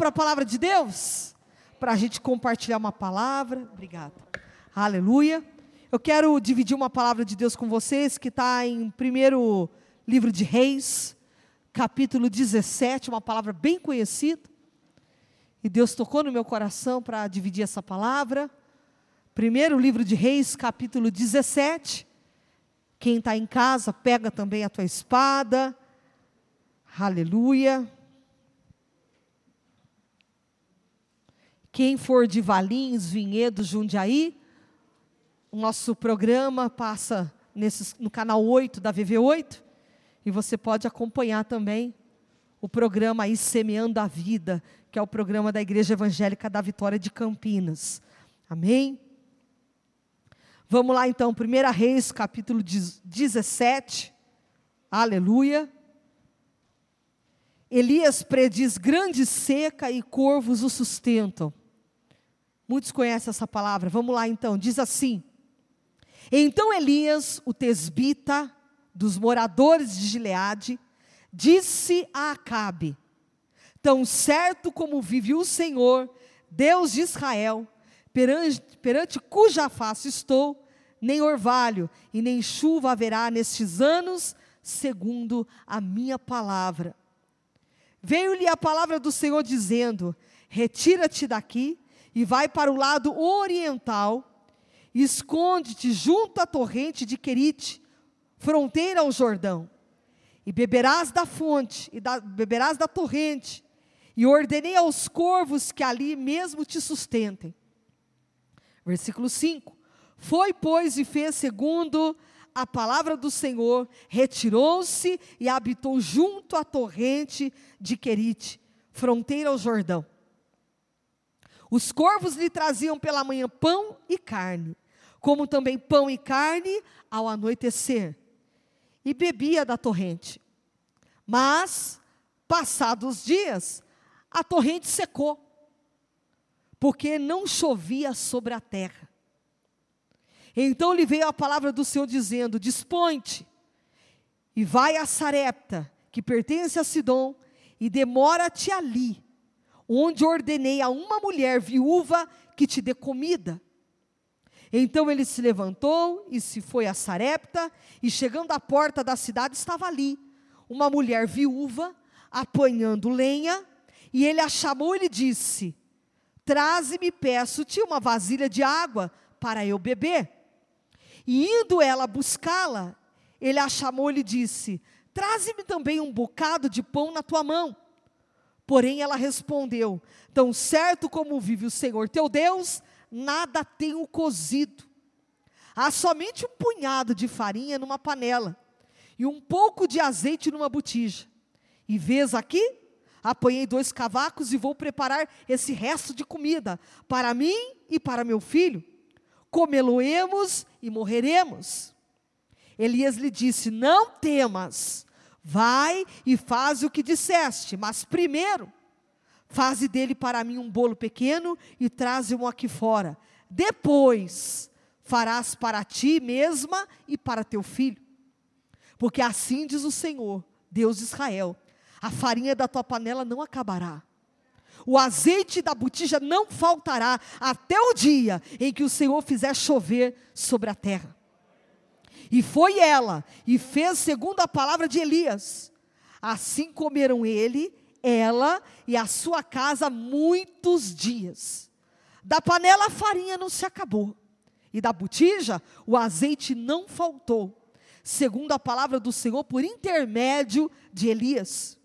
para a palavra de Deus? Para a gente compartilhar uma palavra. Obrigada. Aleluia. Eu quero dividir uma palavra de Deus com vocês que está em primeiro livro de Reis, capítulo 17, uma palavra bem conhecida. E Deus tocou no meu coração para dividir essa palavra. Primeiro livro de Reis, capítulo 17. Quem está em casa, pega também a tua espada. Aleluia. Quem for de Valinhos, Vinhedos, Jundiaí, o nosso programa passa no canal 8 da VV8. E você pode acompanhar também o programa aí Semeando a Vida, que é o programa da Igreja Evangélica da Vitória de Campinas. Amém? Vamos lá então, 1 Reis, capítulo 17. Aleluia. Elias prediz grande seca e corvos o sustentam. Muitos conhecem essa palavra. Vamos lá então, diz assim: Então Elias, o tesbita dos moradores de Gileade, disse a Acabe: Tão certo como vive o Senhor, Deus de Israel, perante, perante cuja face estou, nem orvalho e nem chuva haverá nestes anos, segundo a minha palavra. Veio-lhe a palavra do Senhor dizendo: Retira-te daqui e vai para o lado oriental, esconde-te junto à torrente de Querite, fronteira ao Jordão, e beberás da fonte, e da, beberás da torrente, e ordenei aos corvos que ali mesmo te sustentem. Versículo 5: Foi, pois, e fez segundo a palavra do Senhor, retirou-se e habitou junto à torrente de Querite, fronteira ao Jordão. Os corvos lhe traziam pela manhã pão e carne, como também pão e carne ao anoitecer, e bebia da torrente. Mas, passados dias, a torrente secou, porque não chovia sobre a terra. Então lhe veio a palavra do Senhor dizendo: Dispõe-te e vai a Sarepta, que pertence a Sidom, e demora-te ali, onde ordenei a uma mulher viúva que te dê comida. Então ele se levantou e se foi a Sarepta, e chegando à porta da cidade estava ali uma mulher viúva apanhando lenha, e ele a chamou e lhe disse: Traze-me, peço-te, uma vasilha de água para eu beber. E indo ela buscá-la, ele a chamou e lhe disse: Traze-me também um bocado de pão na tua mão. Porém ela respondeu: Tão certo como vive o Senhor teu Deus, nada tenho cozido. Há somente um punhado de farinha numa panela e um pouco de azeite numa botija. E vês aqui? Apanhei dois cavacos e vou preparar esse resto de comida para mim e para meu filho comê-lo-emos e morreremos. Elias lhe disse: Não temas, vai e faz o que disseste, mas primeiro, faze dele para mim um bolo pequeno e traze-o aqui fora. Depois, farás para ti mesma e para teu filho. Porque assim diz o Senhor, Deus de Israel: a farinha da tua panela não acabará o azeite da botija não faltará até o dia em que o Senhor fizer chover sobre a terra. E foi ela, e fez segundo a palavra de Elias. Assim comeram ele, ela e a sua casa muitos dias. Da panela a farinha não se acabou, e da botija o azeite não faltou, segundo a palavra do Senhor por intermédio de Elias.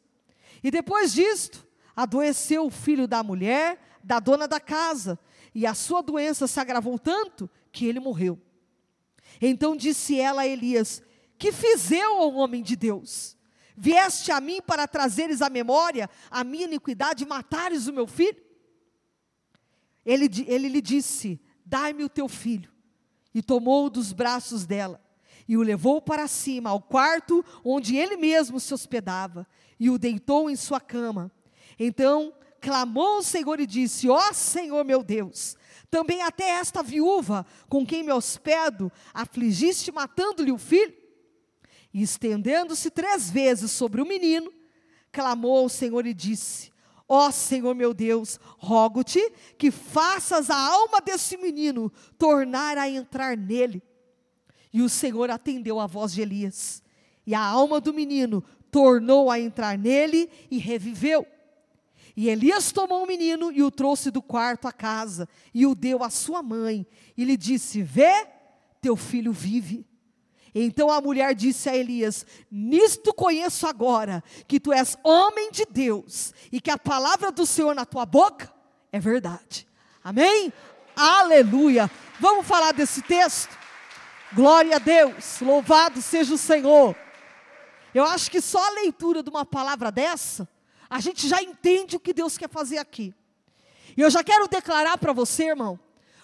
E depois disto, adoeceu o filho da mulher, da dona da casa, e a sua doença se agravou tanto que ele morreu. Então disse ela a Elias: Que fiz eu ao homem de Deus? Vieste a mim para trazeres à memória a minha iniquidade e matares o meu filho? Ele, ele lhe disse: Dai-me o teu filho. E tomou-o dos braços dela e o levou para cima, ao quarto onde ele mesmo se hospedava, e o deitou em sua cama. Então clamou o Senhor e disse: Ó oh, Senhor meu Deus, também até esta viúva com quem me hospedo afligiste matando-lhe o filho? E estendendo-se três vezes sobre o menino, clamou ao Senhor e disse: Ó Senhor meu Deus, rogo-te que faças a alma desse menino tornar a entrar nele. E o Senhor atendeu a voz de Elias. E a alma do menino tornou a entrar nele e reviveu. E Elias tomou o menino e o trouxe do quarto à casa, e o deu à sua mãe, e lhe disse: Vê, teu filho vive. Então a mulher disse a Elias: Nisto conheço agora que tu és homem de Deus e que a palavra do Senhor na tua boca é verdade. Amém? Aleluia. Vamos falar desse texto? Glória a Deus, louvado seja o Senhor. Eu acho que só a leitura de uma palavra dessa, a gente já entende o que Deus quer fazer aqui. E eu já quero declarar para você, irmão,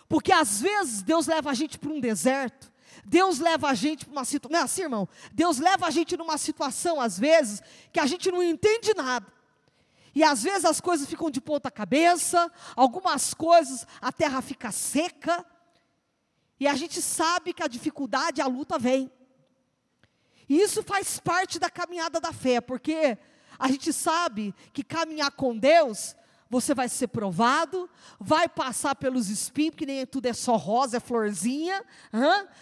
porque às vezes Deus leva a gente para um deserto, Deus leva a gente para uma situação, não é assim, irmão? Deus leva a gente numa situação, às vezes, que a gente não entende nada. E às vezes as coisas ficam de ponta cabeça, algumas coisas a terra fica seca, e a gente sabe que a dificuldade, a luta vem. E isso faz parte da caminhada da fé, porque a gente sabe que caminhar com Deus você vai ser provado, vai passar pelos espinhos, que nem tudo é só rosa, é florzinha.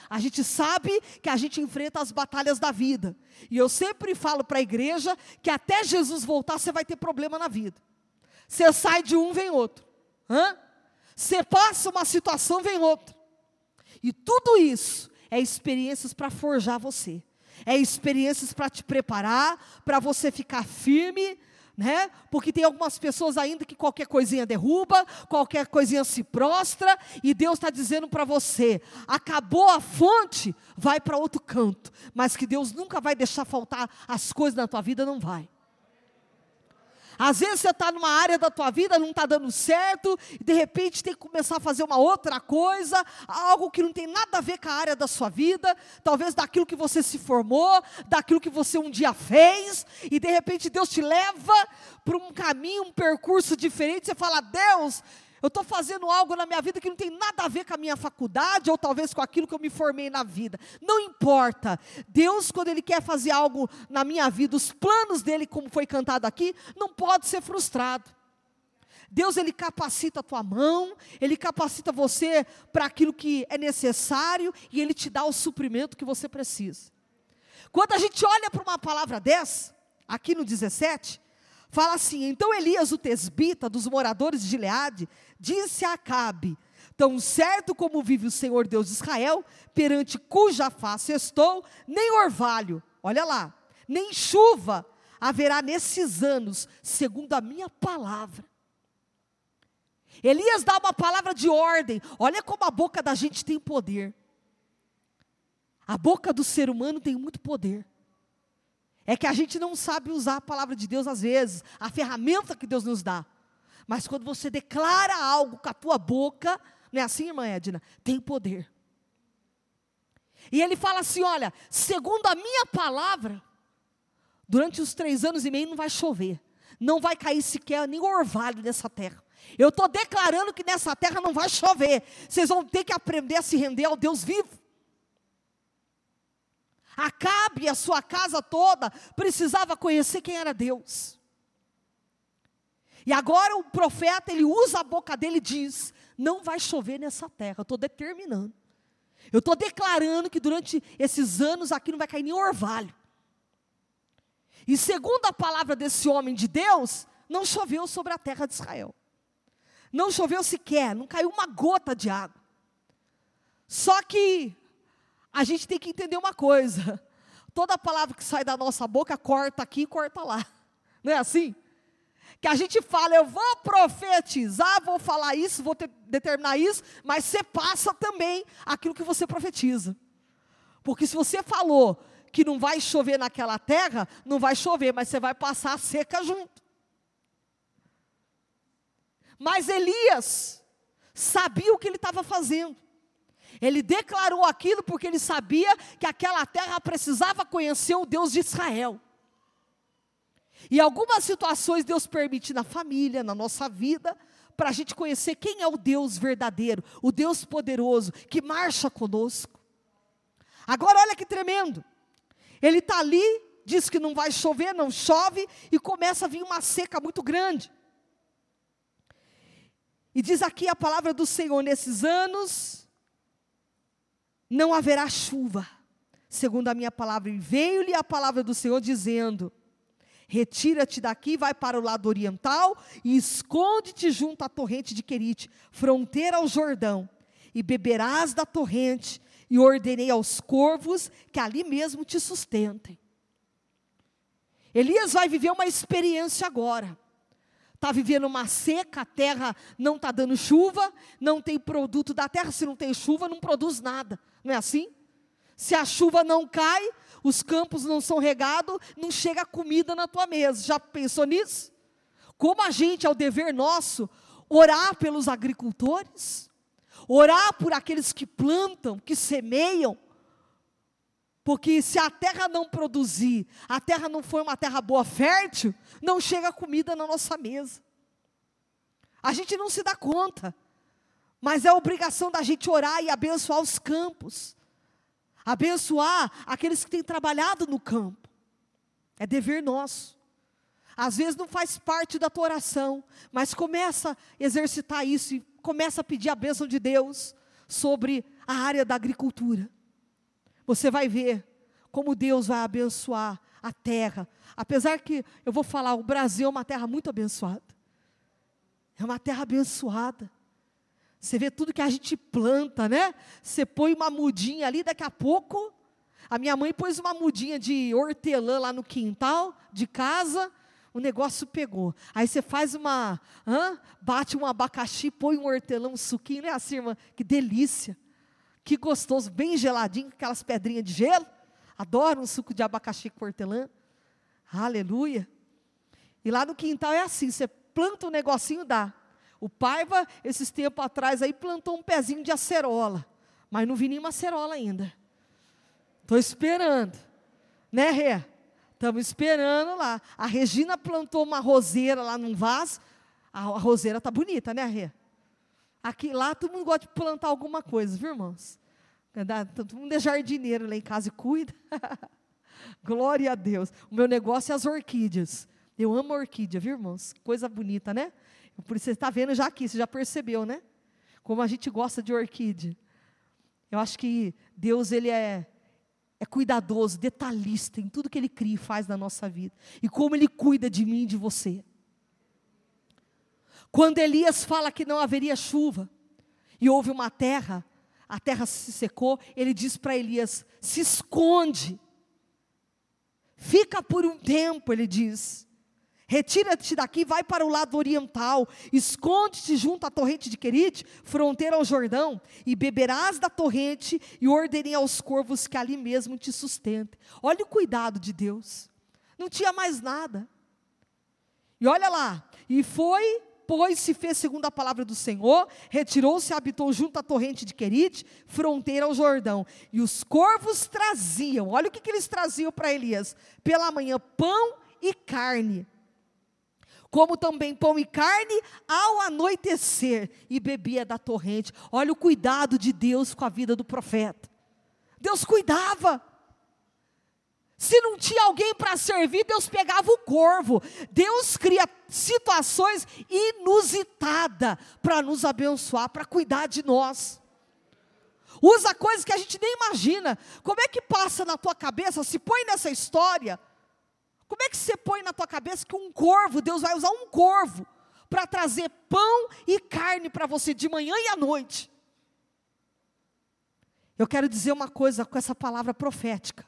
A gente sabe que a gente enfrenta as batalhas da vida. E eu sempre falo para a igreja que até Jesus voltar você vai ter problema na vida. Você sai de um, vem outro. Você passa uma situação, vem outra. E tudo isso é experiências para forjar você. É experiências para te preparar, para você ficar firme, né? Porque tem algumas pessoas ainda que qualquer coisinha derruba, qualquer coisinha se prostra, e Deus está dizendo para você: acabou a fonte, vai para outro canto, mas que Deus nunca vai deixar faltar as coisas na tua vida, não vai. Às vezes você está numa área da tua vida, não está dando certo, e de repente tem que começar a fazer uma outra coisa, algo que não tem nada a ver com a área da sua vida, talvez daquilo que você se formou, daquilo que você um dia fez, e de repente Deus te leva para um caminho, um percurso diferente, você fala, Deus, eu estou fazendo algo na minha vida que não tem nada a ver com a minha faculdade, ou talvez com aquilo que eu me formei na vida. Não importa. Deus, quando Ele quer fazer algo na minha vida, os planos dele, como foi cantado aqui, não pode ser frustrado. Deus, Ele capacita a tua mão, Ele capacita você para aquilo que é necessário, e Ele te dá o suprimento que você precisa. Quando a gente olha para uma palavra dessa, aqui no 17, fala assim: Então Elias, o tesbita, dos moradores de Gileade, disse a Acabe: Tão certo como vive o Senhor Deus de Israel, perante cuja face estou, nem orvalho, olha lá, nem chuva haverá nesses anos, segundo a minha palavra. Elias dá uma palavra de ordem, olha como a boca da gente tem poder. A boca do ser humano tem muito poder. É que a gente não sabe usar a palavra de Deus às vezes, a ferramenta que Deus nos dá. Mas quando você declara algo com a tua boca, não é assim, irmã Edna? Tem poder. E ele fala assim: olha, segundo a minha palavra, durante os três anos e meio não vai chover, não vai cair sequer nem orvalho nessa terra. Eu estou declarando que nessa terra não vai chover. Vocês vão ter que aprender a se render ao Deus vivo. Acabe a sua casa toda precisava conhecer quem era Deus. E agora o profeta, ele usa a boca dele e diz: Não vai chover nessa terra, eu estou determinando. Eu estou declarando que durante esses anos aqui não vai cair nem orvalho. E segundo a palavra desse homem de Deus, não choveu sobre a terra de Israel. Não choveu sequer, não caiu uma gota de água. Só que a gente tem que entender uma coisa: toda palavra que sai da nossa boca corta aqui e corta lá. Não é assim? Que a gente fala, eu vou profetizar, vou falar isso, vou ter, determinar isso, mas você passa também aquilo que você profetiza. Porque se você falou que não vai chover naquela terra, não vai chover, mas você vai passar a seca junto. Mas Elias sabia o que ele estava fazendo. Ele declarou aquilo porque ele sabia que aquela terra precisava conhecer o Deus de Israel. E algumas situações Deus permite na família, na nossa vida, para a gente conhecer quem é o Deus verdadeiro, o Deus poderoso, que marcha conosco. Agora olha que tremendo. Ele está ali, diz que não vai chover, não chove, e começa a vir uma seca muito grande. E diz aqui a palavra do Senhor: nesses anos não haverá chuva, segundo a minha palavra. E veio-lhe a palavra do Senhor dizendo: Retira-te daqui, vai para o lado oriental e esconde-te junto à torrente de Querite, fronteira ao Jordão, e beberás da torrente, e ordenei aos corvos que ali mesmo te sustentem. Elias vai viver uma experiência agora. Está vivendo uma seca, a terra não está dando chuva, não tem produto da terra. Se não tem chuva, não produz nada. Não é assim? Se a chuva não cai, os campos não são regados, não chega comida na tua mesa. Já pensou nisso? Como a gente, é o dever nosso, orar pelos agricultores, orar por aqueles que plantam, que semeiam, porque se a terra não produzir, a terra não for uma terra boa, fértil, não chega comida na nossa mesa. A gente não se dá conta, mas é obrigação da gente orar e abençoar os campos, abençoar aqueles que têm trabalhado no campo. É dever nosso. Às vezes não faz parte da tua oração, mas começa a exercitar isso e começa a pedir a bênção de Deus sobre a área da agricultura. Você vai ver como Deus vai abençoar a terra. Apesar que, eu vou falar, o Brasil é uma terra muito abençoada. É uma terra abençoada. Você vê tudo que a gente planta, né? Você põe uma mudinha ali, daqui a pouco. A minha mãe pôs uma mudinha de hortelã lá no quintal de casa. O negócio pegou. Aí você faz uma. Hã? Bate um abacaxi, põe um hortelã, um suquinho, né, assim, irmã? Que delícia. Que gostoso, bem geladinho, com aquelas pedrinhas de gelo. Adoro um suco de abacaxi com hortelã. Aleluia. E lá no quintal é assim, você planta um negocinho, dá. O Paiva, esses tempos atrás aí, plantou um pezinho de acerola. Mas não vi nenhuma acerola ainda. Estou esperando. Né, Rê? Estamos esperando lá. A Regina plantou uma roseira lá num vaso. A, a roseira está bonita, né, Rê? Aqui, lá todo mundo gosta de plantar alguma coisa, viu, irmãos? Todo mundo é jardineiro lá em casa e cuida. Glória a Deus. O meu negócio é as orquídeas. Eu amo orquídea, viu, irmãos? Coisa bonita, né? Por isso você está vendo já aqui, você já percebeu, né? Como a gente gosta de orquídea. Eu acho que Deus, Ele é, é cuidadoso, detalhista em tudo que Ele cria e faz na nossa vida. E como Ele cuida de mim e de você. Quando Elias fala que não haveria chuva, e houve uma terra, a terra se secou, ele diz para Elias: se esconde, fica por um tempo, ele diz. Retira-te daqui, vai para o lado oriental, esconde-te junto à torrente de Querite, fronteira ao Jordão, e beberás da torrente, e ordenei aos corvos que ali mesmo te sustentem. Olha o cuidado de Deus. Não tinha mais nada. E olha lá, e foi depois se fez segundo a palavra do Senhor, retirou-se e habitou junto à torrente de Querite, fronteira ao Jordão. E os corvos traziam, olha o que, que eles traziam para Elias: pela manhã, pão e carne. Como também pão e carne ao anoitecer, e bebia da torrente. Olha o cuidado de Deus com a vida do profeta. Deus cuidava. Se não tinha alguém para servir, Deus pegava o corvo. Deus cria situações inusitadas para nos abençoar, para cuidar de nós. Usa coisas que a gente nem imagina. Como é que passa na tua cabeça? Se põe nessa história. Como é que você põe na tua cabeça que um corvo, Deus vai usar um corvo para trazer pão e carne para você de manhã e à noite? Eu quero dizer uma coisa com essa palavra profética.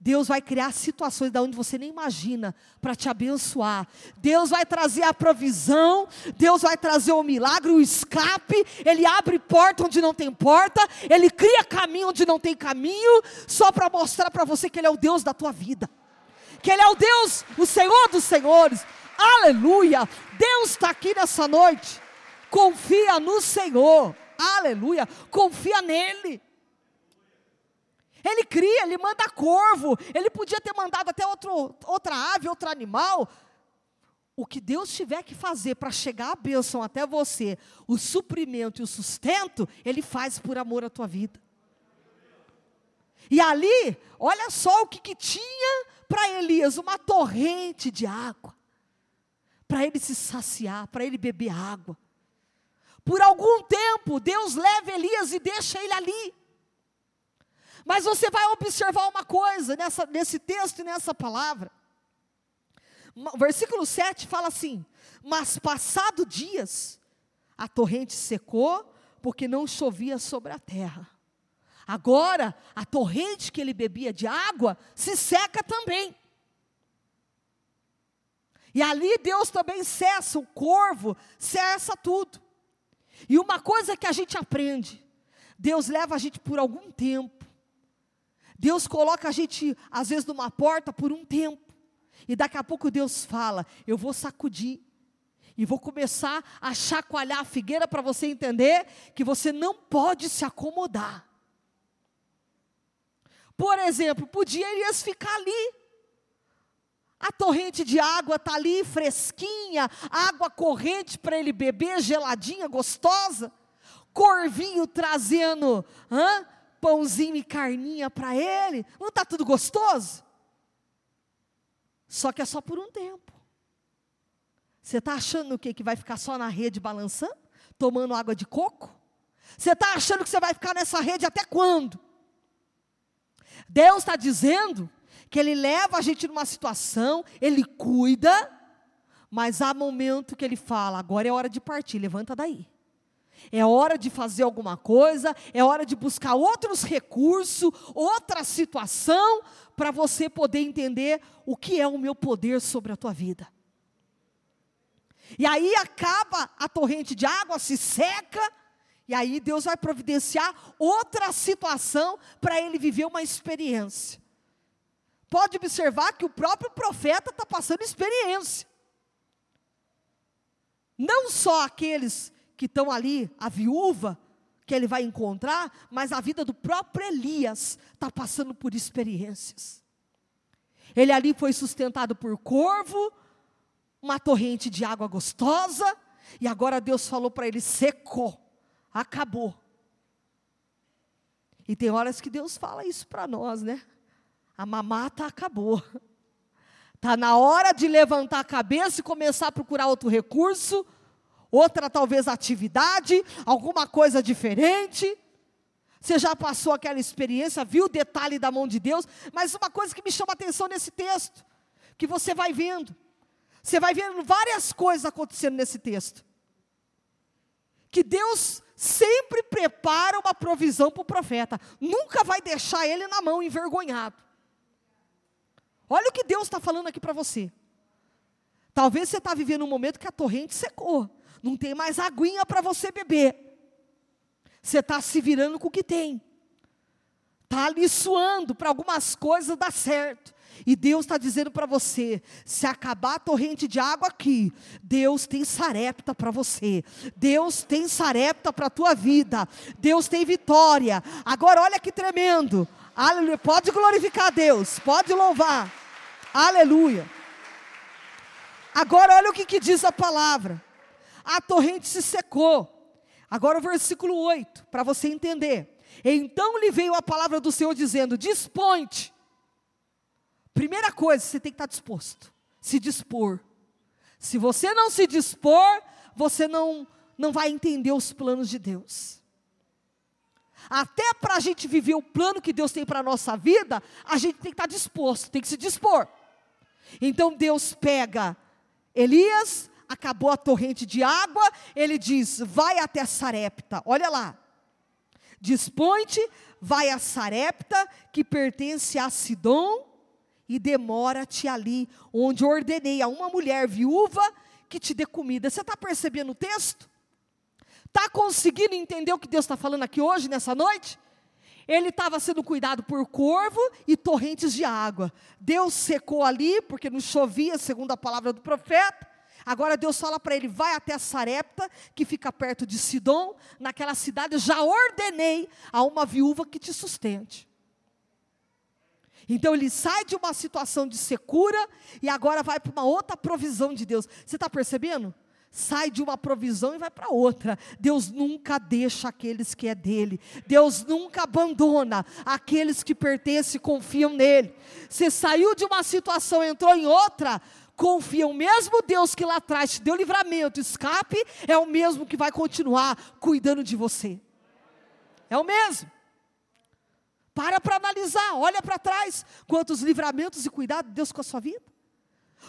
Deus vai criar situações da onde você nem imagina para te abençoar. Deus vai trazer a provisão, Deus vai trazer o milagre, o escape. Ele abre porta onde não tem porta, ele cria caminho onde não tem caminho, só para mostrar para você que ele é o Deus da tua vida. Que ele é o Deus, o Senhor dos senhores. Aleluia! Deus está aqui nessa noite. Confia no Senhor. Aleluia! Confia nele. Ele cria, ele manda corvo, ele podia ter mandado até outro, outra ave, outro animal. O que Deus tiver que fazer para chegar a bênção até você, o suprimento e o sustento, Ele faz por amor à tua vida. E ali, olha só o que, que tinha para Elias: uma torrente de água, para ele se saciar, para ele beber água. Por algum tempo, Deus leva Elias e deixa ele ali. Mas você vai observar uma coisa nessa, nesse texto e nessa palavra. O versículo 7 fala assim: Mas passado dias, a torrente secou, porque não chovia sobre a terra. Agora, a torrente que ele bebia de água se seca também. E ali Deus também cessa, o corvo cessa tudo. E uma coisa que a gente aprende: Deus leva a gente por algum tempo. Deus coloca a gente, às vezes, numa porta por um tempo. E daqui a pouco Deus fala: Eu vou sacudir. E vou começar a chacoalhar a figueira para você entender que você não pode se acomodar. Por exemplo, podia Elias ficar ali. A torrente de água está ali, fresquinha, água corrente para ele beber, geladinha, gostosa. Corvinho trazendo hã, pãozinho e carninha para ele. Não está tudo gostoso? Só que é só por um tempo. Você está achando o quê? Que vai ficar só na rede balançando? Tomando água de coco? Você está achando que você vai ficar nessa rede até quando? Deus está dizendo que Ele leva a gente numa situação, Ele cuida, mas há momento que Ele fala: agora é hora de partir, levanta daí. É hora de fazer alguma coisa, é hora de buscar outros recursos, outra situação, para você poder entender o que é o meu poder sobre a tua vida. E aí acaba a torrente de água, se seca, e aí Deus vai providenciar outra situação para ele viver uma experiência. Pode observar que o próprio profeta está passando experiência. Não só aqueles que estão ali, a viúva que ele vai encontrar, mas a vida do próprio Elias está passando por experiências. Ele ali foi sustentado por corvo, uma torrente de água gostosa, e agora Deus falou para ele: secou, acabou. E tem horas que Deus fala isso para nós, né? A mamata acabou. Está na hora de levantar a cabeça e começar a procurar outro recurso, outra talvez atividade, alguma coisa diferente. Você já passou aquela experiência, viu o detalhe da mão de Deus, mas uma coisa que me chama atenção nesse texto, que você vai vendo, você vai vendo várias coisas acontecendo nesse texto. Que Deus sempre prepara uma provisão para o profeta, nunca vai deixar ele na mão envergonhado. Olha o que Deus está falando aqui para você. Talvez você está vivendo um momento que a torrente secou, não tem mais aguinha para você beber. Você está se virando com o que tem. Está ali suando para algumas coisas dar certo. E Deus está dizendo para você: se acabar a torrente de água aqui, Deus tem sarepta para você, Deus tem sarepta para a tua vida, Deus tem vitória. Agora, olha que tremendo, aleluia. Pode glorificar a Deus, pode louvar, aleluia. Agora, olha o que, que diz a palavra: a torrente se secou. Agora, o versículo 8, para você entender. Então lhe veio a palavra do Senhor dizendo: Dispõe-te Primeira coisa, você tem que estar disposto, se dispor. Se você não se dispor, você não, não vai entender os planos de Deus. Até para a gente viver o plano que Deus tem para a nossa vida, a gente tem que estar disposto, tem que se dispor. Então Deus pega Elias, acabou a torrente de água, ele diz: vai até Sarepta, olha lá. Dispõe-te, vai a Sarepta, que pertence a Sidom, e demora-te ali, onde ordenei a uma mulher viúva que te dê comida. Você está percebendo o texto? Está conseguindo entender o que Deus está falando aqui hoje, nessa noite? Ele estava sendo cuidado por corvo e torrentes de água. Deus secou ali, porque não chovia, segundo a palavra do profeta. Agora Deus fala para ele: vai até Sarepta, que fica perto de Sidom, naquela cidade, já ordenei a uma viúva que te sustente. Então ele sai de uma situação de secura e agora vai para uma outra provisão de Deus. Você está percebendo? Sai de uma provisão e vai para outra. Deus nunca deixa aqueles que é dele. Deus nunca abandona aqueles que pertencem e confiam nele. Você saiu de uma situação, entrou em outra. Confia, o mesmo Deus que lá atrás te deu livramento, escape, é o mesmo que vai continuar cuidando de você. É o mesmo. Para para analisar, olha para trás, quantos livramentos e cuidado de Deus com a sua vida.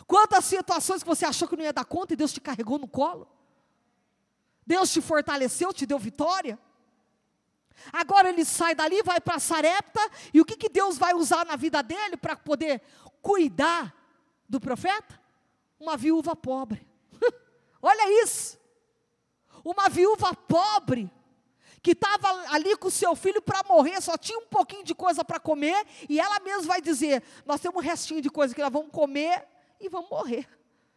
Quantas situações que você achou que não ia dar conta e Deus te carregou no colo. Deus te fortaleceu, te deu vitória. Agora ele sai dali, vai para Sarepta, e o que, que Deus vai usar na vida dele para poder cuidar do profeta? Uma viúva pobre. Olha isso. Uma viúva pobre que estava ali com seu filho para morrer, só tinha um pouquinho de coisa para comer, e ela mesma vai dizer: Nós temos um restinho de coisa que nós vamos comer e vamos morrer.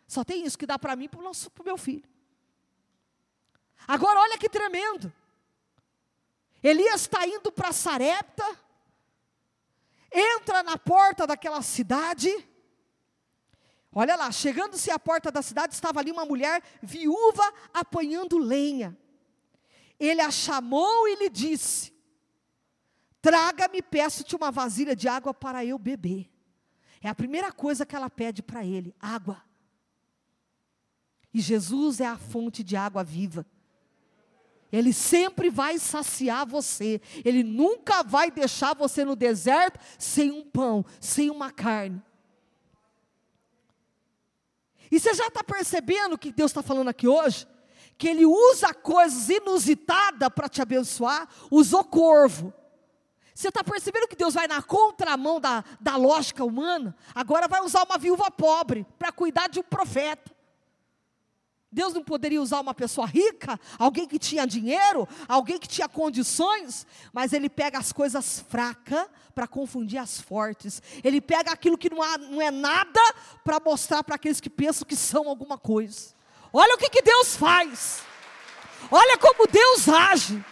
Só tem isso que dá para mim e para o meu filho. Agora, olha que tremendo. Elias está indo para Sarepta, entra na porta daquela cidade. Olha lá, chegando-se à porta da cidade, estava ali uma mulher viúva apanhando lenha. Ele a chamou e lhe disse: Traga-me, peço-te uma vasilha de água para eu beber. É a primeira coisa que ela pede para ele: água. E Jesus é a fonte de água viva. Ele sempre vai saciar você. Ele nunca vai deixar você no deserto sem um pão, sem uma carne. E você já está percebendo que Deus está falando aqui hoje? que ele usa coisas inusitadas para te abençoar, usou corvo. Você está percebendo que Deus vai na contramão da, da lógica humana? Agora vai usar uma viúva pobre para cuidar de um profeta. Deus não poderia usar uma pessoa rica, alguém que tinha dinheiro, alguém que tinha condições, mas ele pega as coisas fracas para confundir as fortes. Ele pega aquilo que não, há, não é nada para mostrar para aqueles que pensam que são alguma coisa. Olha o que, que Deus faz. Olha como Deus age.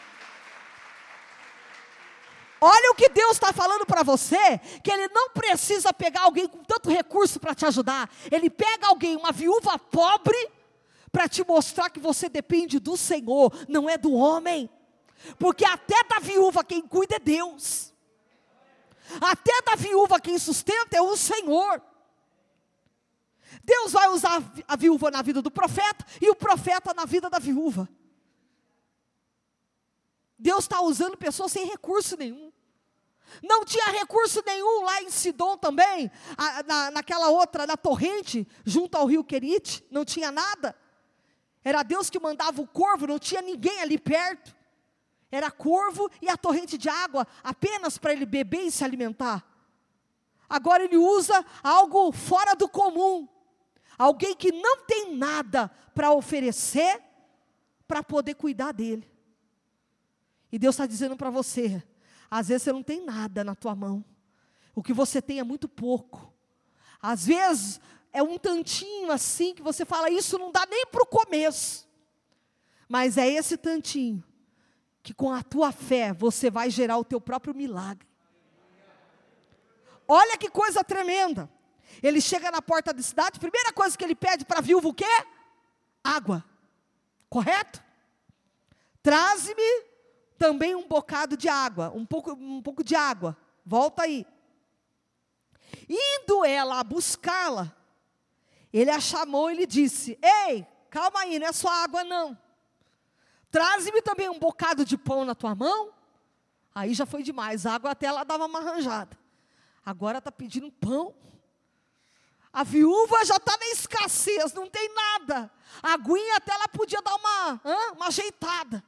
Olha o que Deus está falando para você, que Ele não precisa pegar alguém com tanto recurso para te ajudar. Ele pega alguém, uma viúva pobre, para te mostrar que você depende do Senhor, não é do homem. Porque até da viúva quem cuida é Deus. Até da viúva quem sustenta é o Senhor. Deus vai usar a viúva na vida do profeta e o profeta na vida da viúva. Deus está usando pessoas sem recurso nenhum. Não tinha recurso nenhum lá em Sidom também, a, na, naquela outra, na torrente, junto ao rio Querite, não tinha nada. Era Deus que mandava o corvo, não tinha ninguém ali perto. Era corvo e a torrente de água apenas para ele beber e se alimentar. Agora ele usa algo fora do comum Alguém que não tem nada para oferecer para poder cuidar dele. E Deus está dizendo para você: às vezes você não tem nada na tua mão, o que você tem é muito pouco. Às vezes é um tantinho assim que você fala, isso não dá nem para o começo. Mas é esse tantinho que com a tua fé você vai gerar o teu próprio milagre. Olha que coisa tremenda. Ele chega na porta da cidade, primeira coisa que ele pede para a viúva o quê? Água. Correto? Traze-me também um bocado de água, um pouco, um pouco de água. Volta aí. Indo ela a buscá-la, ele a chamou e lhe disse: Ei, calma aí, não é só água não. Traze-me também um bocado de pão na tua mão. Aí já foi demais, a água até ela dava uma arranjada. Agora está pedindo pão. A viúva já está na escassez, não tem nada. A aguinha até ela podia dar uma, uma ajeitada.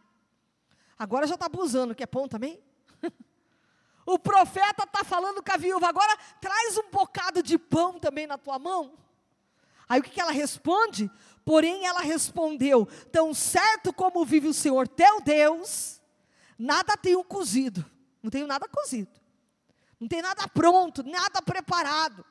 Agora já está abusando, quer pão também? o profeta está falando com a viúva, agora traz um bocado de pão também na tua mão. Aí o que, ela responde? Porém ela respondeu: Tão certo como vive o Senhor teu Deus, nada tenho cozido, não tenho nada cozido, não tem nada pronto, nada preparado.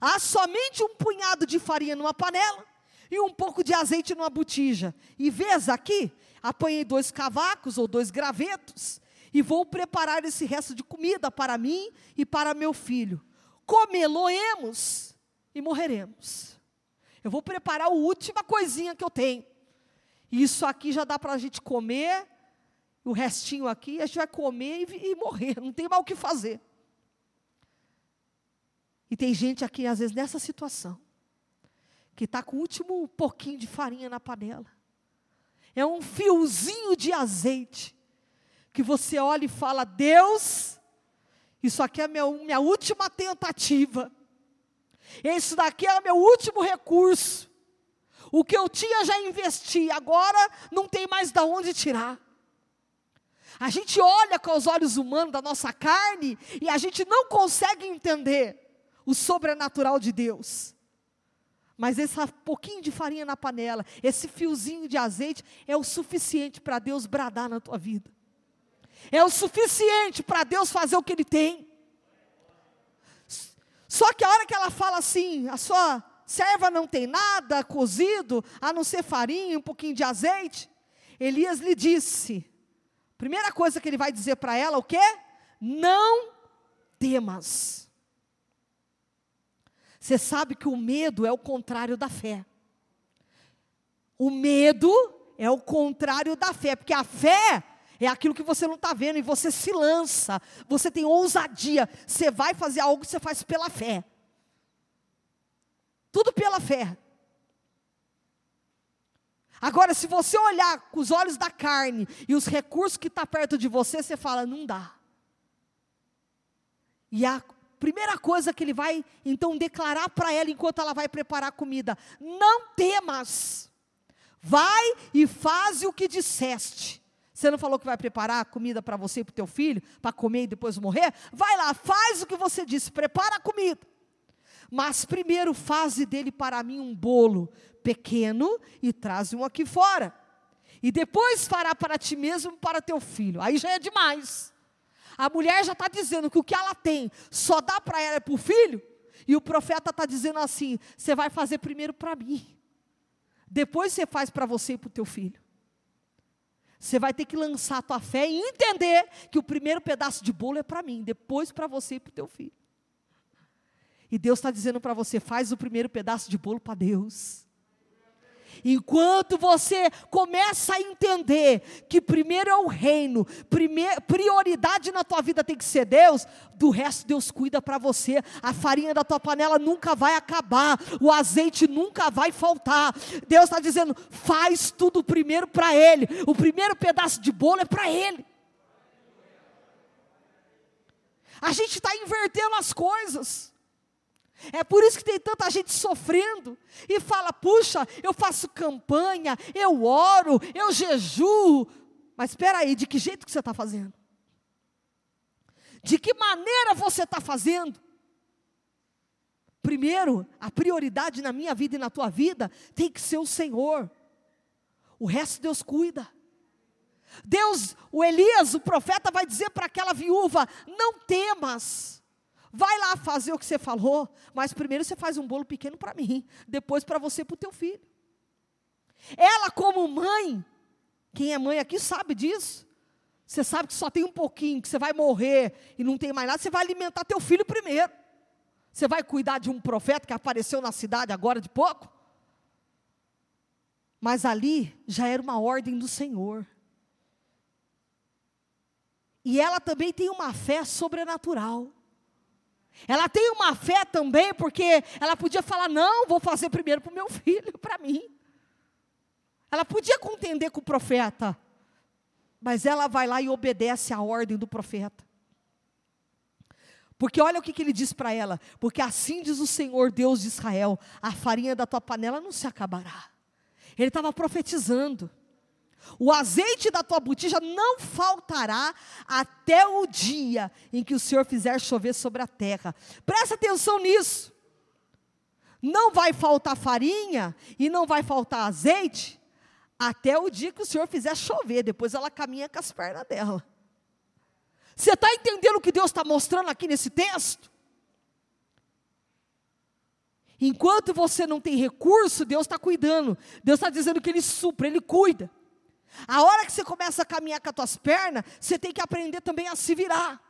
Há somente um punhado de farinha numa panela e um pouco de azeite numa botija. E vês aqui, apanhei dois cavacos ou dois gravetos e vou preparar esse resto de comida para mim e para meu filho. Comê-lo-emos e morreremos. Eu vou preparar a última coisinha que eu tenho. Isso aqui já dá para a gente comer, o restinho aqui, a gente vai comer e, e morrer, não tem mais o que fazer. E tem gente aqui, às vezes, nessa situação. que está com o último pouquinho de farinha na panela. É um fiozinho de azeite que você olha e fala: Deus, isso aqui é minha, minha última tentativa. Isso daqui é o meu último recurso. O que eu tinha já investi, agora não tem mais de onde tirar. A gente olha com os olhos humanos da nossa carne e a gente não consegue entender o sobrenatural de Deus. Mas esse pouquinho de farinha na panela, esse fiozinho de azeite é o suficiente para Deus bradar na tua vida. É o suficiente para Deus fazer o que Ele tem. Só que a hora que ela fala assim, a sua serva não tem nada cozido, a não ser farinha, um pouquinho de azeite. Elias lhe disse, primeira coisa que ele vai dizer para ela, o quê? Não temas. Você sabe que o medo é o contrário da fé. O medo é o contrário da fé, porque a fé é aquilo que você não está vendo e você se lança, você tem ousadia, você vai fazer algo que você faz pela fé. Tudo pela fé. Agora, se você olhar com os olhos da carne e os recursos que está perto de você, você fala, não dá. E a primeira coisa que ele vai então declarar para ela enquanto ela vai preparar a comida: não temas, vai e faz o que disseste. Você não falou que vai preparar comida para você e para o teu filho, para comer e depois morrer? Vai lá, faz o que você disse, prepara a comida. Mas primeiro faze dele para mim um bolo pequeno e traz um aqui fora. E depois fará para ti mesmo e para teu filho. Aí já é demais. A mulher já está dizendo que o que ela tem só dá para ela e para o filho. E o profeta está dizendo assim: você vai fazer primeiro para mim. Depois você faz para você e para o teu filho. Você vai ter que lançar a tua fé e entender que o primeiro pedaço de bolo é para mim, depois para você e para o teu filho. E Deus está dizendo para você: faz o primeiro pedaço de bolo para Deus. Enquanto você começa a entender que primeiro é o reino, primeir, prioridade na tua vida tem que ser Deus, do resto Deus cuida para você. A farinha da tua panela nunca vai acabar, o azeite nunca vai faltar. Deus está dizendo: faz tudo primeiro para Ele. O primeiro pedaço de bolo é para Ele. A gente está invertendo as coisas. É por isso que tem tanta gente sofrendo e fala: puxa, eu faço campanha, eu oro, eu jejuo. Mas espera aí, de que jeito que você está fazendo? De que maneira você está fazendo? Primeiro, a prioridade na minha vida e na tua vida tem que ser o Senhor. O resto Deus cuida. Deus, o Elias, o profeta, vai dizer para aquela viúva: não temas. Vai lá fazer o que você falou, mas primeiro você faz um bolo pequeno para mim, depois para você e para o teu filho. Ela, como mãe, quem é mãe aqui sabe disso. Você sabe que só tem um pouquinho, que você vai morrer e não tem mais nada, você vai alimentar teu filho primeiro. Você vai cuidar de um profeta que apareceu na cidade agora de pouco? Mas ali já era uma ordem do Senhor. E ela também tem uma fé sobrenatural. Ela tem uma fé também, porque ela podia falar: não, vou fazer primeiro para o meu filho, para mim. Ela podia contender com o profeta, mas ela vai lá e obedece à ordem do profeta. Porque olha o que, que ele diz para ela: porque assim diz o Senhor Deus de Israel: a farinha da tua panela não se acabará. Ele estava profetizando. O azeite da tua botija não faltará até o dia em que o Senhor fizer chover sobre a terra. Presta atenção nisso. Não vai faltar farinha e não vai faltar azeite até o dia que o Senhor fizer chover. Depois ela caminha com as pernas dela. Você está entendendo o que Deus está mostrando aqui nesse texto? Enquanto você não tem recurso, Deus está cuidando. Deus está dizendo que Ele supra, Ele cuida. A hora que você começa a caminhar com as tuas pernas, você tem que aprender também a se virar.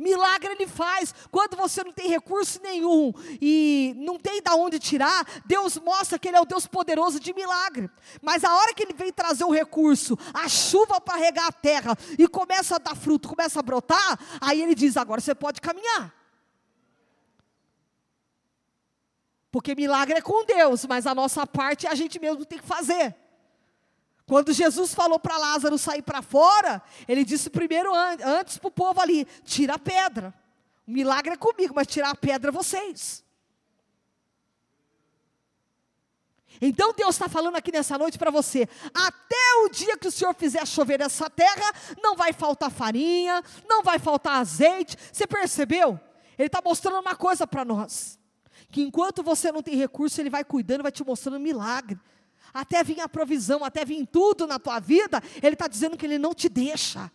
Milagre ele faz. Quando você não tem recurso nenhum e não tem de onde tirar, Deus mostra que Ele é o Deus poderoso de milagre. Mas a hora que Ele vem trazer o recurso, a chuva para regar a terra e começa a dar fruto, começa a brotar, aí Ele diz: agora você pode caminhar. Porque milagre é com Deus, mas a nossa parte a gente mesmo tem que fazer. Quando Jesus falou para Lázaro sair para fora, ele disse primeiro antes para o povo ali: tira a pedra. O milagre é comigo, mas tirar a pedra é vocês. Então Deus está falando aqui nessa noite para você: até o dia que o Senhor fizer chover essa terra, não vai faltar farinha, não vai faltar azeite. Você percebeu? Ele está mostrando uma coisa para nós: que enquanto você não tem recurso, Ele vai cuidando, vai te mostrando milagre até vir a provisão, até vir tudo na tua vida, Ele está dizendo que Ele não te deixa.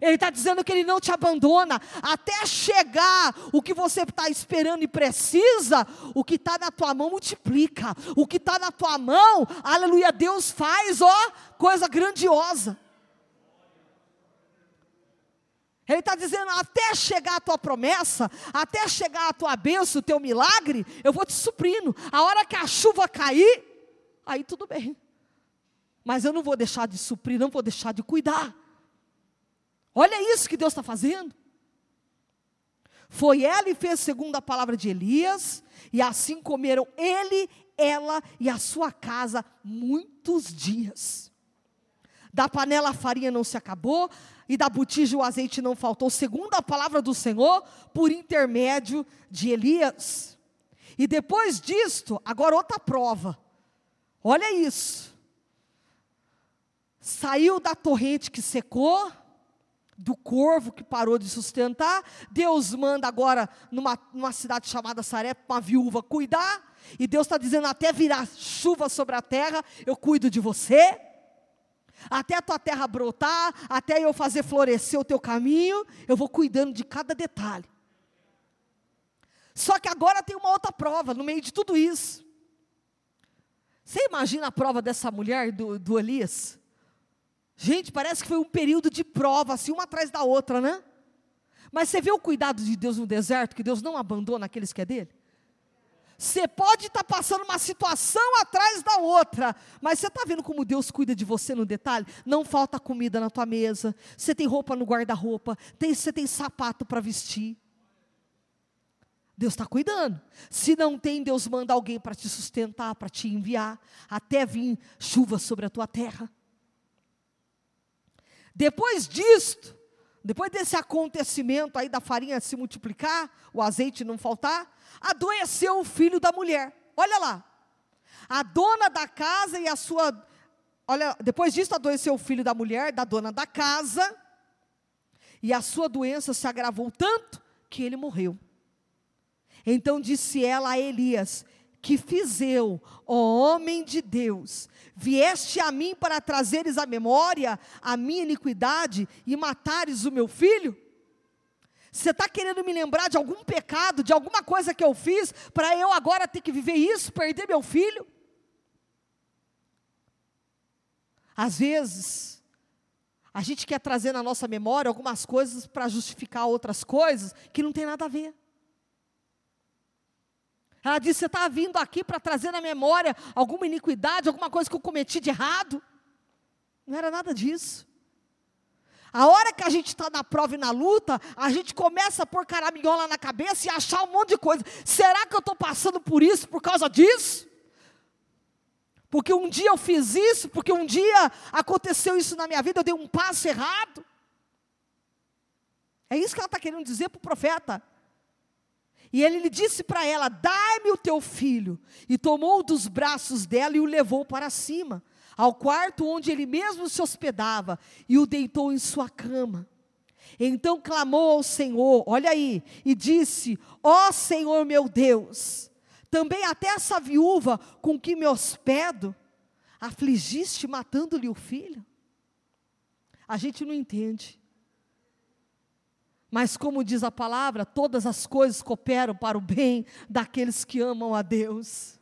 Ele está dizendo que Ele não te abandona, até chegar o que você está esperando e precisa, o que está na tua mão multiplica, o que está na tua mão, aleluia, Deus faz, ó, coisa grandiosa. Ele está dizendo: até chegar a tua promessa, até chegar a tua bênção, o teu milagre, eu vou te suprindo. A hora que a chuva cair, aí tudo bem. Mas eu não vou deixar de suprir, não vou deixar de cuidar. Olha isso que Deus está fazendo. Foi ela e fez segundo a palavra de Elias, e assim comeram ele, ela e a sua casa muitos dias. Da panela a farinha não se acabou, e da botija o azeite não faltou, segundo a palavra do Senhor, por intermédio de Elias. E depois disto, agora outra prova. Olha isso. Saiu da torrente que secou, do corvo que parou de sustentar. Deus manda agora numa, numa cidade chamada Sarep, uma viúva cuidar. E Deus está dizendo: até virar chuva sobre a terra, eu cuido de você. Até a tua terra brotar, até eu fazer florescer o teu caminho, eu vou cuidando de cada detalhe. Só que agora tem uma outra prova no meio de tudo isso. Você imagina a prova dessa mulher, do, do Elias? Gente, parece que foi um período de prova, assim, uma atrás da outra, né? Mas você vê o cuidado de Deus no deserto, que Deus não abandona aqueles que é dele? Você pode estar passando uma situação atrás da outra, mas você está vendo como Deus cuida de você no detalhe? Não falta comida na tua mesa, você tem roupa no guarda-roupa, você tem sapato para vestir. Deus está cuidando. Se não tem, Deus manda alguém para te sustentar, para te enviar, até vir chuva sobre a tua terra. Depois disto, depois desse acontecimento aí da farinha se multiplicar, o azeite não faltar, adoeceu o filho da mulher. Olha lá. A dona da casa e a sua. Olha, depois disso adoeceu o filho da mulher, da dona da casa, e a sua doença se agravou tanto que ele morreu. Então disse ela a Elias: Que fiz eu, ó homem de Deus? Vieste a mim para trazeres à memória a minha iniquidade e matares o meu filho? Você está querendo me lembrar de algum pecado, de alguma coisa que eu fiz, para eu agora ter que viver isso, perder meu filho? Às vezes, a gente quer trazer na nossa memória algumas coisas para justificar outras coisas que não tem nada a ver. Ela disse: Você está vindo aqui para trazer na memória alguma iniquidade, alguma coisa que eu cometi de errado? Não era nada disso. A hora que a gente está na prova e na luta, a gente começa a pôr caraminhola na cabeça e achar um monte de coisa. Será que eu estou passando por isso por causa disso? Porque um dia eu fiz isso, porque um dia aconteceu isso na minha vida, eu dei um passo errado. É isso que ela está querendo dizer para o profeta. E ele lhe disse para ela: Dai-me o teu filho. E tomou dos braços dela e o levou para cima, ao quarto onde ele mesmo se hospedava, e o deitou em sua cama. Então clamou ao Senhor, olha aí, e disse: Ó oh, Senhor meu Deus, também até essa viúva com que me hospedo, afligiste matando-lhe o filho? A gente não entende. Mas, como diz a palavra, todas as coisas cooperam para o bem daqueles que amam a Deus.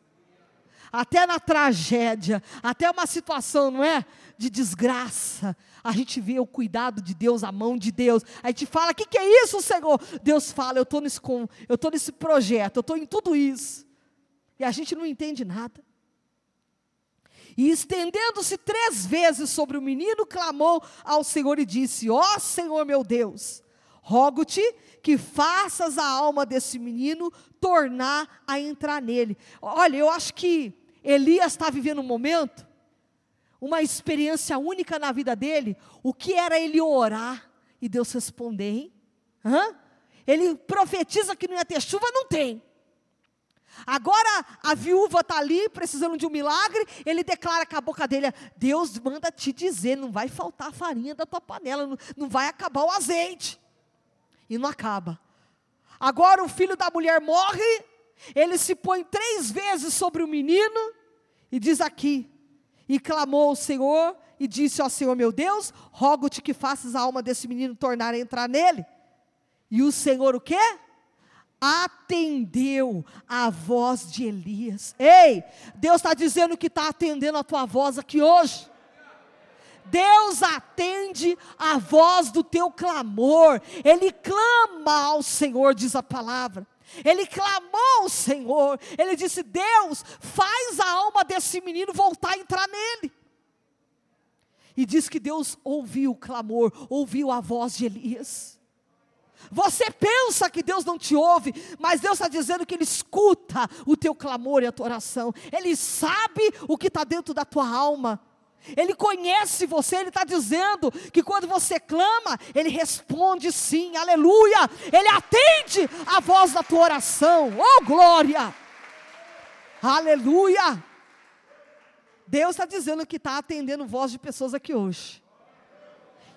Até na tragédia, até uma situação, não é? De desgraça, a gente vê o cuidado de Deus, a mão de Deus. A gente fala: o que, que é isso, Senhor? Deus fala: eu estou nesse, eu nesse projeto, eu estou em tudo isso. E a gente não entende nada. E estendendo-se três vezes sobre o menino, clamou ao Senhor e disse: Ó oh, Senhor meu Deus, rogo-te que faças a alma desse menino tornar a entrar nele. Olha, eu acho que Elias está vivendo um momento, uma experiência única na vida dele. O que era ele orar e Deus responder, hein? Hã? Ele profetiza que não ia ter chuva, não tem. Agora a viúva está ali precisando de um milagre, ele declara com a boca dele: Deus manda te dizer, não vai faltar farinha da tua panela, não, não vai acabar o azeite. E não acaba. Agora o filho da mulher morre, ele se põe três vezes sobre o menino, e diz aqui: E clamou ao Senhor, e disse ao Senhor meu Deus: Rogo-te que faças a alma desse menino tornar a entrar nele. E o Senhor o quê? atendeu a voz de Elias. Ei, Deus está dizendo que está atendendo a tua voz aqui hoje. Deus atende a voz do teu clamor, Ele clama ao Senhor, diz a palavra. Ele clamou ao Senhor, ele disse: Deus, faz a alma desse menino voltar a entrar nele. E diz que Deus ouviu o clamor, ouviu a voz de Elias. Você pensa que Deus não te ouve, mas Deus está dizendo que Ele escuta o teu clamor e a tua oração. Ele sabe o que está dentro da tua alma. Ele conhece você, Ele está dizendo que quando você clama, Ele responde sim, aleluia. Ele atende a voz da tua oração, oh glória, aleluia. Deus está dizendo que está atendendo voz de pessoas aqui hoje.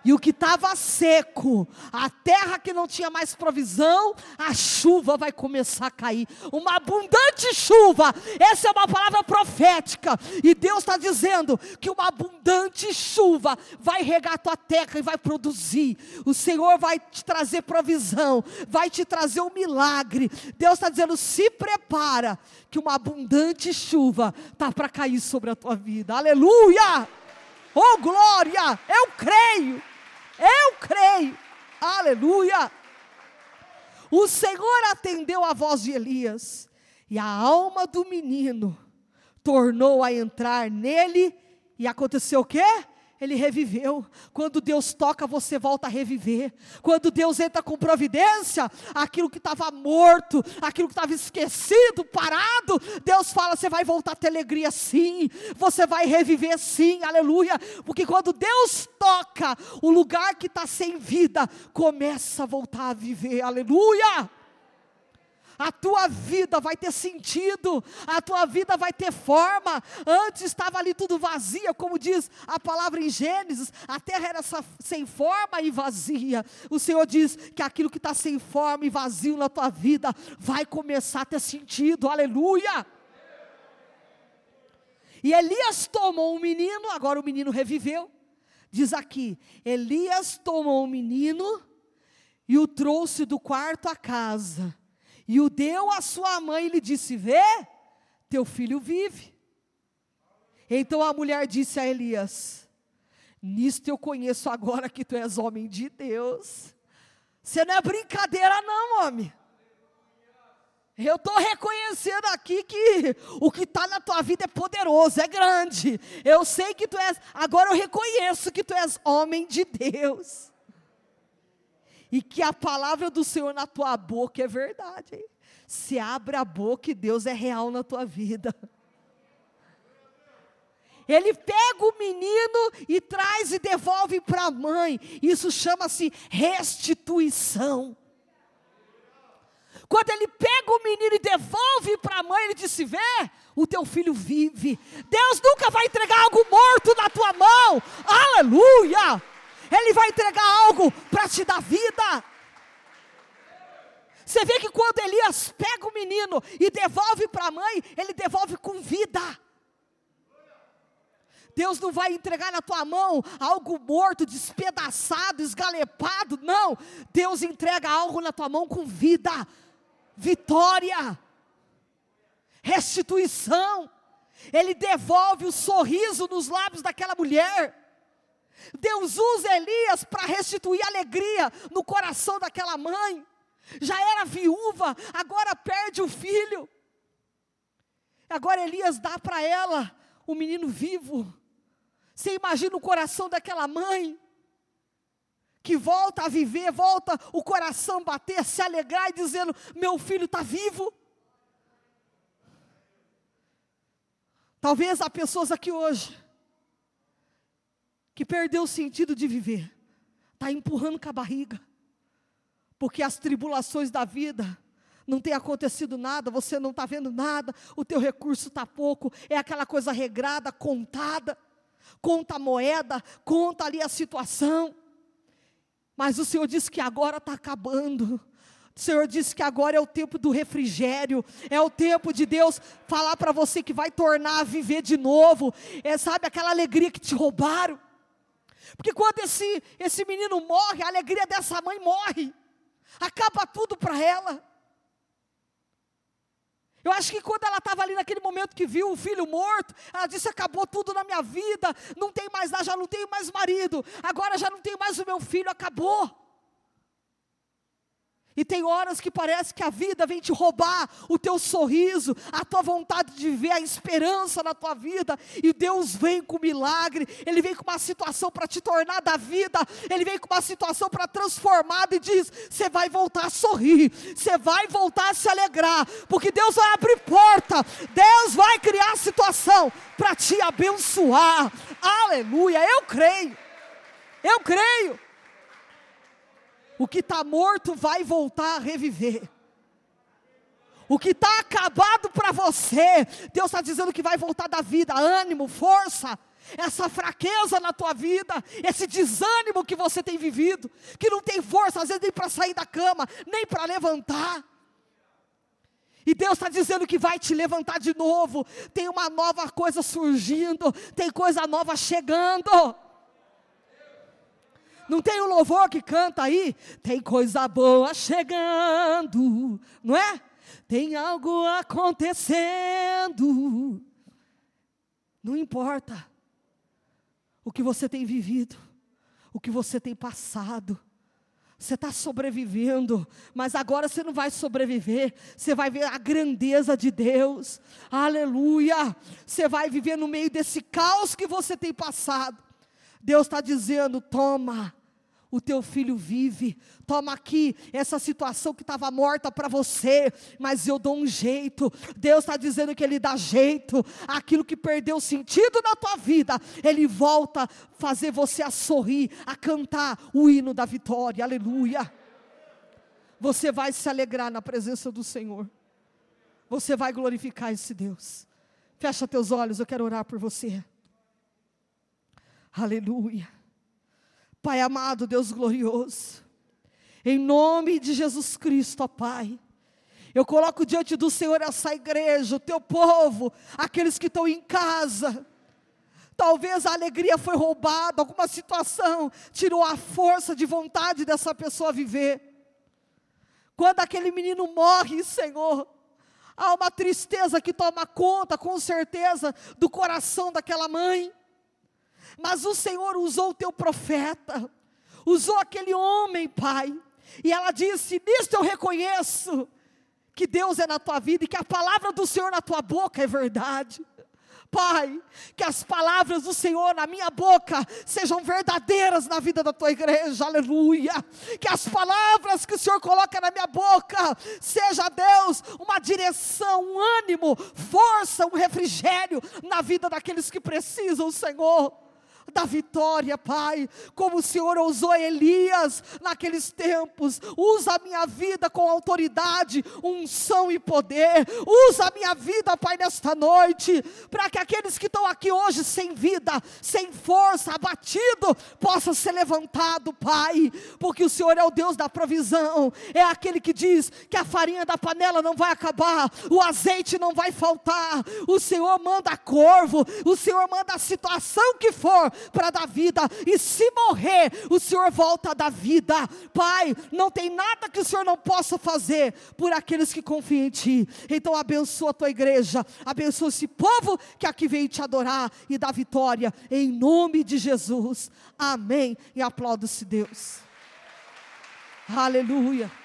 E o que estava seco, a terra que não tinha mais provisão, a chuva vai começar a cair. Uma abundante chuva. Essa é uma palavra profética. E Deus está dizendo que uma abundante chuva vai regar a tua terra e vai produzir. O Senhor vai te trazer provisão, vai te trazer um milagre. Deus está dizendo: se prepara, que uma abundante chuva está para cair sobre a tua vida. Aleluia! Oh glória! Eu creio! Eu creio. Aleluia. O Senhor atendeu a voz de Elias, e a alma do menino tornou a entrar nele, e aconteceu o quê? Ele reviveu. Quando Deus toca, você volta a reviver. Quando Deus entra com providência, aquilo que estava morto, aquilo que estava esquecido, parado, Deus fala: você vai voltar a ter alegria sim, você vai reviver sim, aleluia. Porque quando Deus toca, o lugar que está sem vida começa a voltar a viver, aleluia a tua vida vai ter sentido, a tua vida vai ter forma. Antes estava ali tudo vazia, como diz a palavra em Gênesis, a terra era sem forma e vazia. O Senhor diz que aquilo que está sem forma e vazio na tua vida vai começar a ter sentido, aleluia. E Elias tomou um menino, agora o menino reviveu. Diz aqui: Elias tomou um menino e o trouxe do quarto à casa e o deu à sua mãe e lhe disse: Vê, teu filho vive. Então a mulher disse a Elias: Nisto eu conheço agora que tu és homem de Deus. Você não é brincadeira, não, homem. Eu estou reconhecendo aqui que o que está na tua vida é poderoso, é grande. Eu sei que tu és, agora eu reconheço que tu és homem de Deus e que a palavra do Senhor na tua boca é verdade. Hein? Se abre a boca e Deus é real na tua vida. Ele pega o menino e traz e devolve para a mãe. Isso chama-se restituição. Quando ele pega o menino e devolve para a mãe, ele disse: Vê, o teu filho vive. Deus nunca vai entregar algo morto na tua mão. Aleluia! Ele vai entregar algo para te dar vida. Você vê que quando Elias pega o menino e devolve para a mãe, ele devolve com vida. Deus não vai entregar na tua mão algo morto, despedaçado, esgalepado, não. Deus entrega algo na tua mão com vida, vitória, restituição. Ele devolve o sorriso nos lábios daquela mulher. Deus usa Elias para restituir alegria no coração daquela mãe. Já era viúva, agora perde o filho. Agora Elias dá para ela o menino vivo. Você imagina o coração daquela mãe, que volta a viver, volta o coração bater, se alegrar e dizendo: Meu filho está vivo. Talvez há pessoas aqui hoje que perdeu o sentido de viver, está empurrando com a barriga, porque as tribulações da vida não tem acontecido nada, você não está vendo nada, o teu recurso está pouco, é aquela coisa regrada, contada, conta a moeda, conta ali a situação. Mas o Senhor disse que agora está acabando. O Senhor disse que agora é o tempo do refrigério, é o tempo de Deus falar para você que vai tornar a viver de novo. É, sabe, aquela alegria que te roubaram. Porque quando esse, esse menino morre, a alegria dessa mãe morre. Acaba tudo para ela. Eu acho que quando ela estava ali naquele momento que viu o filho morto, ela disse: acabou tudo na minha vida, não tem mais nada, já não tenho mais marido, agora já não tenho mais o meu filho, acabou. E tem horas que parece que a vida vem te roubar o teu sorriso, a tua vontade de ver a esperança na tua vida. E Deus vem com milagre, Ele vem com uma situação para te tornar da vida, Ele vem com uma situação para transformar e diz: você vai voltar a sorrir, você vai voltar a se alegrar, porque Deus vai abrir porta, Deus vai criar situação para te abençoar. Aleluia, eu creio, eu creio. O que está morto vai voltar a reviver. O que está acabado para você, Deus está dizendo que vai voltar da vida, ânimo, força, essa fraqueza na tua vida, esse desânimo que você tem vivido, que não tem força, às vezes nem para sair da cama, nem para levantar. E Deus está dizendo que vai te levantar de novo, tem uma nova coisa surgindo, tem coisa nova chegando. Não tem o louvor que canta aí? Tem coisa boa chegando, não é? Tem algo acontecendo. Não importa o que você tem vivido, o que você tem passado. Você está sobrevivendo, mas agora você não vai sobreviver, você vai ver a grandeza de Deus, aleluia. Você vai viver no meio desse caos que você tem passado. Deus está dizendo: toma, o teu filho vive. Toma aqui essa situação que estava morta para você, mas eu dou um jeito. Deus está dizendo que Ele dá jeito. Aquilo que perdeu sentido na tua vida, Ele volta a fazer você a sorrir, a cantar o hino da vitória. Aleluia. Você vai se alegrar na presença do Senhor. Você vai glorificar esse Deus. Fecha teus olhos, eu quero orar por você. Aleluia. Pai amado, Deus glorioso, em nome de Jesus Cristo, ó Pai, eu coloco diante do Senhor essa igreja, o teu povo, aqueles que estão em casa. Talvez a alegria foi roubada, alguma situação tirou a força de vontade dessa pessoa viver. Quando aquele menino morre, Senhor, há uma tristeza que toma conta, com certeza, do coração daquela mãe. Mas o Senhor usou o teu profeta, usou aquele homem, Pai, e ela disse: Nisto eu reconheço que Deus é na tua vida e que a palavra do Senhor na tua boca é verdade. Pai, que as palavras do Senhor na minha boca sejam verdadeiras na vida da tua igreja, aleluia. Que as palavras que o Senhor coloca na minha boca seja, Deus, uma direção, um ânimo, força, um refrigério na vida daqueles que precisam, Senhor da vitória, Pai, como o Senhor usou Elias naqueles tempos, usa a minha vida com autoridade, unção e poder, usa a minha vida, Pai, nesta noite, para que aqueles que estão aqui hoje sem vida, sem força, abatido, possam ser levantado, Pai, porque o Senhor é o Deus da provisão, é aquele que diz que a farinha da panela não vai acabar, o azeite não vai faltar, o Senhor manda corvo, o Senhor manda a situação que for, para dar vida, e se morrer, o Senhor volta a dar vida. Pai, não tem nada que o Senhor não possa fazer por aqueles que confiam em Ti. Então abençoa a tua igreja, abençoa esse povo que aqui veio te adorar e dar vitória, em nome de Jesus. Amém. E aplauda-se Deus. Aleluia.